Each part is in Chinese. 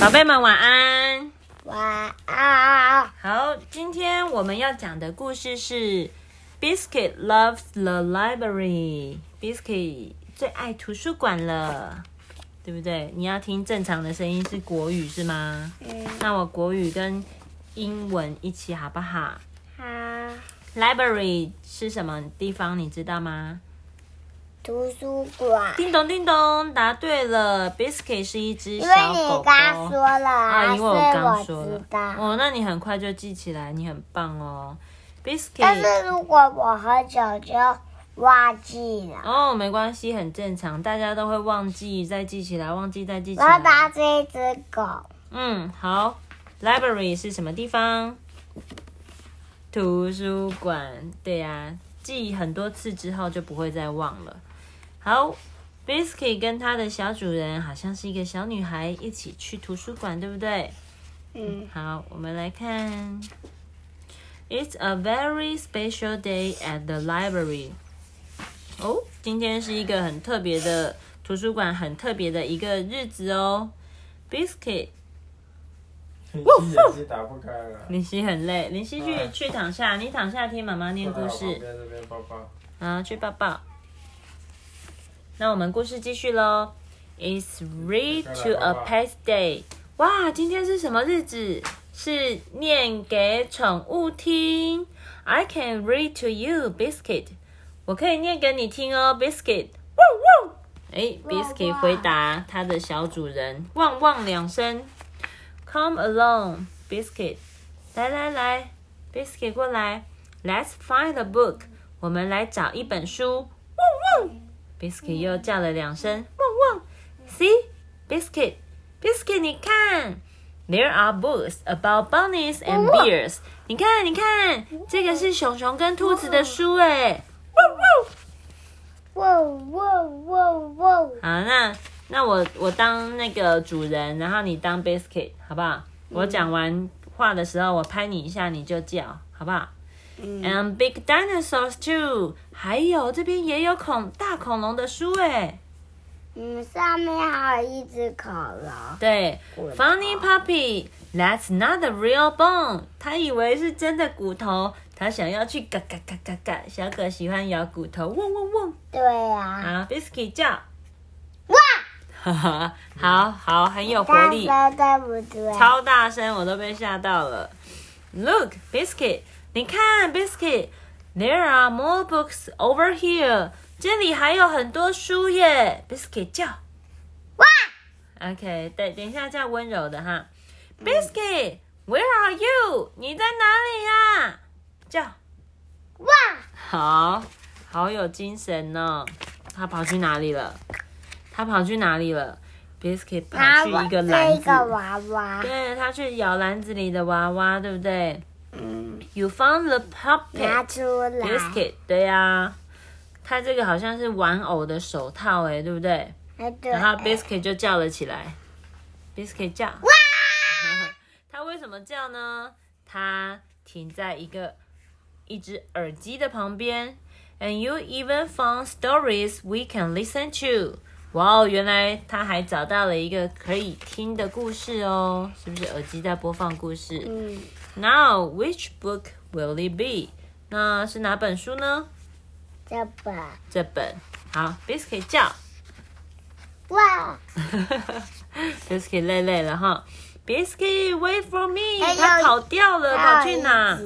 宝贝们晚安。晚安。好，今天我们要讲的故事是 Biscuit loves the library。Biscuit 最爱图书馆了，对不对？你要听正常的声音是国语是吗？嗯，那我国语跟英文一起好不好好。？Library 是什么地方？你知道吗？图书馆。叮咚叮咚，答对了。Biscuit 是一只狗因为小狗你刚狗。说了啊，因为我刚说了。哦，那你很快就记起来，你很棒哦。Biscuit，但是如果我很久就忘记了，哦，没关系，很正常，大家都会忘记，再记起来，忘记再记起来。然后它是一只狗。嗯，好。Library 是什么地方？图书馆。对呀、记很多次之后就不会再忘了。好，Biscuit 跟它的小主人好像是一个小女孩，一起去图书馆，对不对？嗯，好，我们来看。It's a very special day at the library. 哦，今天是一个很特别的图书馆，很特别的一个日子哦。Biscuit，林夕也是打不开了。林夕很累，林夕去去躺下，你躺下听妈妈念故事，边这边抱抱。好，去抱抱。那我们故事继续喽。It's read to a past day。哇，今天是什么日子？是念给宠物听。I can read to you, Biscuit。我可以念给你听哦，Biscuit。汪汪！哎，Biscuit 回答他的小主人，汪汪两声。Come along, Biscuit。来来来，Biscuit 过来。Let's find a book。我们来找一本书。汪汪！Biscuit 又叫了两声，汪汪。See, Biscuit, Biscuit，你看，There are books about bunnies and bears。你看，你看，这个是熊熊跟兔子的书哎。哇哇哇哇！好，那那我我当那个主人，然后你当 Biscuit，好不好？我讲完话的时候，我拍你一下，你就叫，好不好？And big dinosaurs too，还有这边也有恐大恐龙的书哎。嗯，上面还有一只恐龙。对，Funny puppy，that's not a real bone。他以为是真的骨头，他想要去嘎嘎嘎嘎嘎。小狗喜欢咬骨头，汪汪汪。对呀、啊，Biscuit 叫，哇！哈哈，好好，很有活力。大声对不对？超大声，我都被吓到了。Look, Biscuit，你看，Biscuit，there are more books over here。这里还有很多书耶。Biscuit 叫哇！，OK，对，等一下叫温柔的哈。Biscuit，where are you？你在哪里呀？叫，哇！好，好有精神哦。他跑去哪里了？他跑去哪里了？Biscuit 跑去一个篮子。个娃娃。对，他去咬篮子里的娃娃，对不对嗯，？You found the puppet biscuit，对呀、它这个好像是玩偶的手套，哎，对不对？然后 biscuit 就叫了起来，biscuit 叫。哇！他为什么叫呢？它停在一个一只耳机的旁边，and you even found stories we can listen to。哇哦，原来他还找到了一个可以听的故事哦，是不是耳机在播放故事嗯，？Now which book will it be？那是哪本书呢？这本。这本。好，biscuit 叫哇！，biscuit 累累了哈。Biscuit wait for me，还有他跑掉了，跑去哪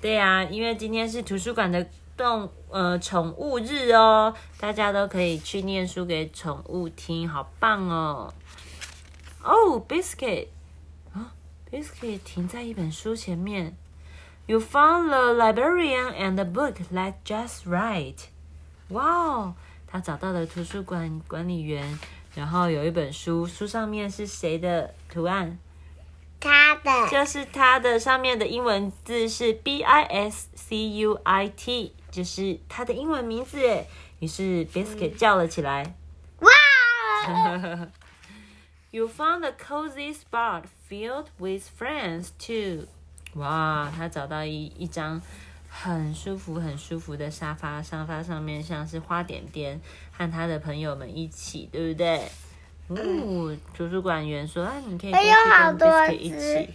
对呀、因为今天是图书馆的动呃宠物日哦，大家都可以去念书给宠物听，好棒哦！哦，Biscuit，啊，Biscuit 停在一本书前面。You found the librarian and the book like just right。哇哦，他找到了图书馆管理员，然后有一本书，书上面是谁的图案？他的。就是他的上面的英文字是 B I S C U I T，就是他的英文名字耶。于是 Biscuit 叫了起来哇！：“You found a cozy spot filled with friends too。”哇，他找到一一张很舒服、很舒服的沙发，沙发上面像是花点点，和他的朋友们一起，对不对？哦，图书馆员说：“啊，你可以过还去跟多 Biscuit 一只起。”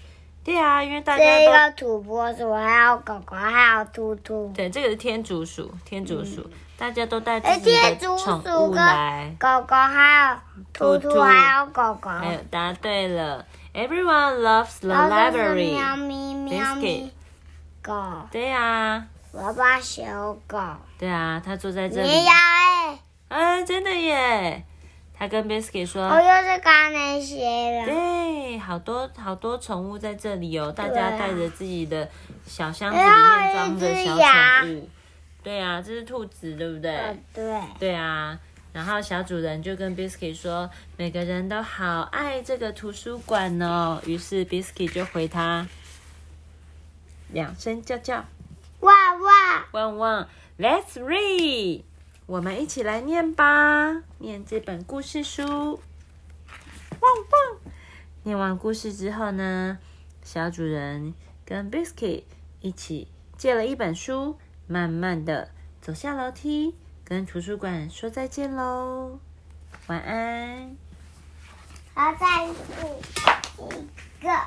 对啊，因为大家都个土拨鼠，还有狗狗，还有兔兔。对，这个是天竺鼠，天竺鼠，大家都带哎自己的宠物来。狗狗还有兔兔还有狗狗。还有答对了，Everyone loves the library。喵咪喵咪狗，对呀、我把小狗。对啊，它坐在这里你要。哎，啊，真的耶！他跟 Biscuit 说，我又是刚那些了。对，好多好多宠物在这里哦，大家带着自己的小箱子里面装着小羊宠物。对啊，这是兔子，对不对？哦，对。对啊。然后小主人就跟 Biscuit 说，每个人都好爱这个图书馆哦。于是 Biscuit 就回他两声叫叫，汪汪！汪汪，Let's read，我们一起来念吧，念这本故事书。汪汪！念完故事之后呢，小主人跟 Biscuit 一起借了一本书，慢慢的走下楼梯，跟图书馆说再见喽。晚安。好，再一个。